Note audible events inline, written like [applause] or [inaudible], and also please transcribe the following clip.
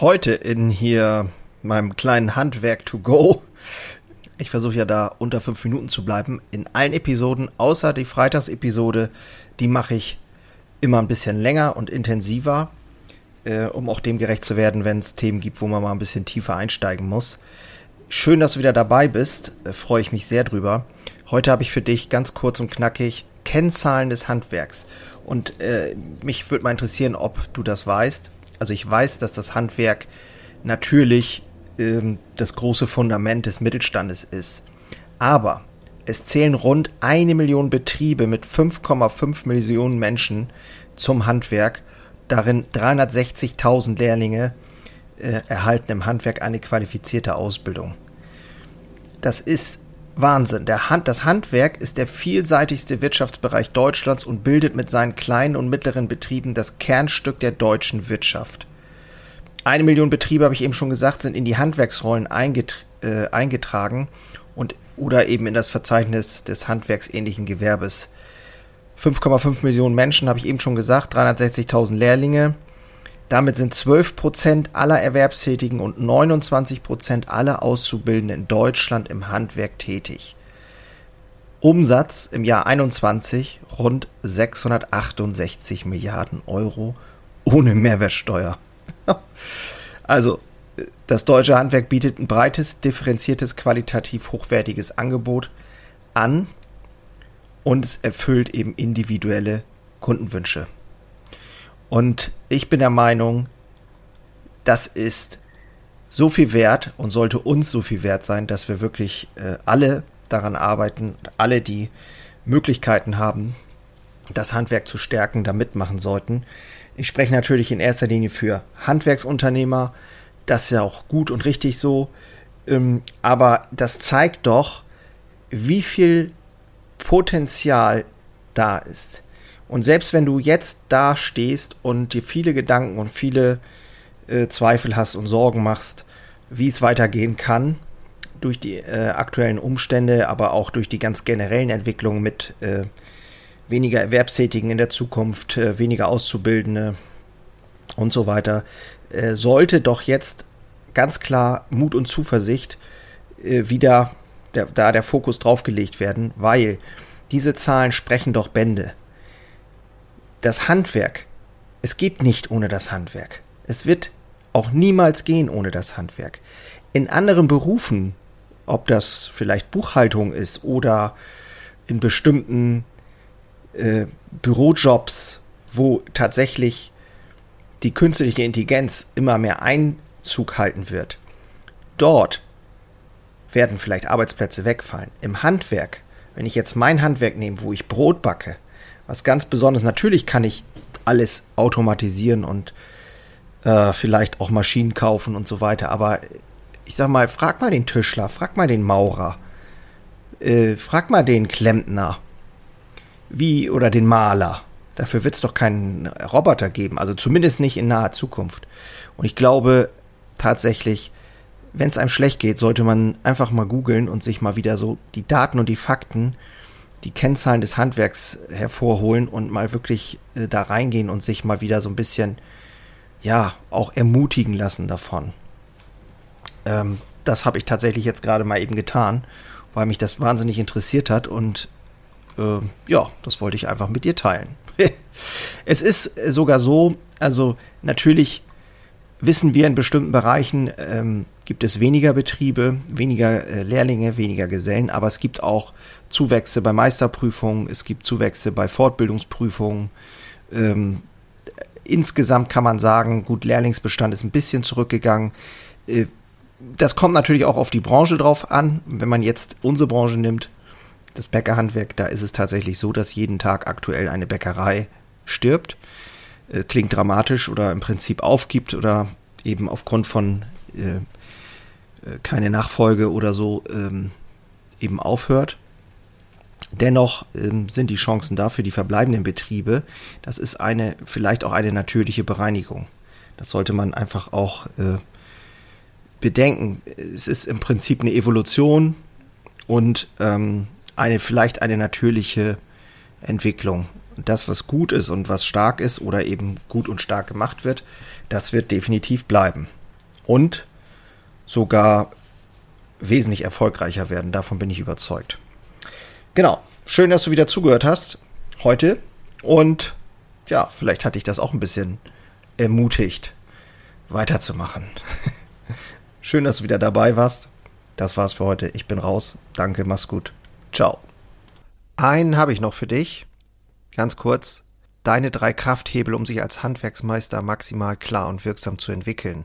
heute in hier meinem kleinen Handwerk to go. Ich versuche ja da unter fünf Minuten zu bleiben. In allen Episoden, außer die Freitagsepisode, die mache ich immer ein bisschen länger und intensiver, äh, um auch dem gerecht zu werden, wenn es Themen gibt, wo man mal ein bisschen tiefer einsteigen muss. Schön, dass du wieder dabei bist. Äh, Freue ich mich sehr drüber. Heute habe ich für dich ganz kurz und knackig Kennzahlen des Handwerks. Und äh, mich würde mal interessieren, ob du das weißt. Also ich weiß, dass das Handwerk natürlich ähm, das große Fundament des Mittelstandes ist. Aber es zählen rund eine Million Betriebe mit 5,5 Millionen Menschen zum Handwerk, darin 360.000 Lehrlinge äh, erhalten im Handwerk eine qualifizierte Ausbildung. Das ist Wahnsinn. Hand, das Handwerk ist der vielseitigste Wirtschaftsbereich Deutschlands und bildet mit seinen kleinen und mittleren Betrieben das Kernstück der deutschen Wirtschaft. Eine Million Betriebe, habe ich eben schon gesagt, sind in die Handwerksrollen einget äh, eingetragen und oder eben in das Verzeichnis des handwerksähnlichen Gewerbes. 5,5 Millionen Menschen, habe ich eben schon gesagt, 360.000 Lehrlinge. Damit sind 12 Prozent aller Erwerbstätigen und 29 Prozent aller Auszubildenden in Deutschland im Handwerk tätig. Umsatz im Jahr 21 rund 668 Milliarden Euro ohne Mehrwertsteuer. [laughs] also, das deutsche Handwerk bietet ein breites, differenziertes, qualitativ hochwertiges Angebot an und es erfüllt eben individuelle Kundenwünsche. Und ich bin der Meinung, das ist so viel wert und sollte uns so viel wert sein, dass wir wirklich äh, alle daran arbeiten, alle die Möglichkeiten haben, das Handwerk zu stärken, da mitmachen sollten. Ich spreche natürlich in erster Linie für Handwerksunternehmer. Das ist ja auch gut und richtig so. Ähm, aber das zeigt doch, wie viel Potenzial da ist. Und selbst wenn du jetzt da stehst und dir viele Gedanken und viele äh, Zweifel hast und Sorgen machst, wie es weitergehen kann, durch die äh, aktuellen Umstände, aber auch durch die ganz generellen Entwicklungen mit äh, weniger Erwerbstätigen in der Zukunft, äh, weniger Auszubildende und so weiter, äh, sollte doch jetzt ganz klar Mut und Zuversicht äh, wieder der, da der Fokus draufgelegt werden, weil diese Zahlen sprechen doch Bände. Das Handwerk, es geht nicht ohne das Handwerk. Es wird auch niemals gehen ohne das Handwerk. In anderen Berufen, ob das vielleicht Buchhaltung ist oder in bestimmten äh, Bürojobs, wo tatsächlich die künstliche Intelligenz immer mehr Einzug halten wird, dort werden vielleicht Arbeitsplätze wegfallen. Im Handwerk, wenn ich jetzt mein Handwerk nehme, wo ich Brot backe, was ganz Besonderes, natürlich kann ich alles automatisieren und äh, vielleicht auch Maschinen kaufen und so weiter, aber ich sag mal, frag mal den Tischler, frag mal den Maurer, äh, frag mal den Klempner, wie oder den Maler. Dafür wird es doch keinen Roboter geben, also zumindest nicht in naher Zukunft. Und ich glaube tatsächlich, wenn es einem schlecht geht, sollte man einfach mal googeln und sich mal wieder so die Daten und die Fakten, die Kennzahlen des Handwerks hervorholen und mal wirklich äh, da reingehen und sich mal wieder so ein bisschen, ja, auch ermutigen lassen davon. Ähm, das habe ich tatsächlich jetzt gerade mal eben getan, weil mich das wahnsinnig interessiert hat und äh, ja, das wollte ich einfach mit dir teilen. [laughs] es ist sogar so, also natürlich wissen wir in bestimmten Bereichen ähm, gibt es weniger Betriebe, weniger äh, Lehrlinge, weniger Gesellen, aber es gibt auch Zuwächse bei Meisterprüfungen, es gibt Zuwächse bei Fortbildungsprüfungen. Ähm, insgesamt kann man sagen, gut, Lehrlingsbestand ist ein bisschen zurückgegangen. Äh, das kommt natürlich auch auf die Branche drauf an. Wenn man jetzt unsere Branche nimmt, das Bäckerhandwerk, da ist es tatsächlich so, dass jeden Tag aktuell eine Bäckerei stirbt. Äh, klingt dramatisch oder im Prinzip aufgibt oder eben aufgrund von äh, keine Nachfolge oder so ähm, eben aufhört. Dennoch ähm, sind die Chancen dafür die verbleibenden Betriebe, das ist eine, vielleicht auch eine natürliche Bereinigung. Das sollte man einfach auch äh, bedenken. Es ist im Prinzip eine Evolution und ähm, eine, vielleicht eine natürliche Entwicklung. Das, was gut ist und was stark ist oder eben gut und stark gemacht wird, das wird definitiv bleiben. Und sogar wesentlich erfolgreicher werden. Davon bin ich überzeugt. Genau. Schön, dass du wieder zugehört hast heute. Und ja, vielleicht hatte ich das auch ein bisschen ermutigt, weiterzumachen. [laughs] Schön, dass du wieder dabei warst. Das war's für heute. Ich bin raus. Danke, mach's gut. Ciao. Einen habe ich noch für dich. Ganz kurz. Deine drei Krafthebel, um sich als Handwerksmeister maximal klar und wirksam zu entwickeln.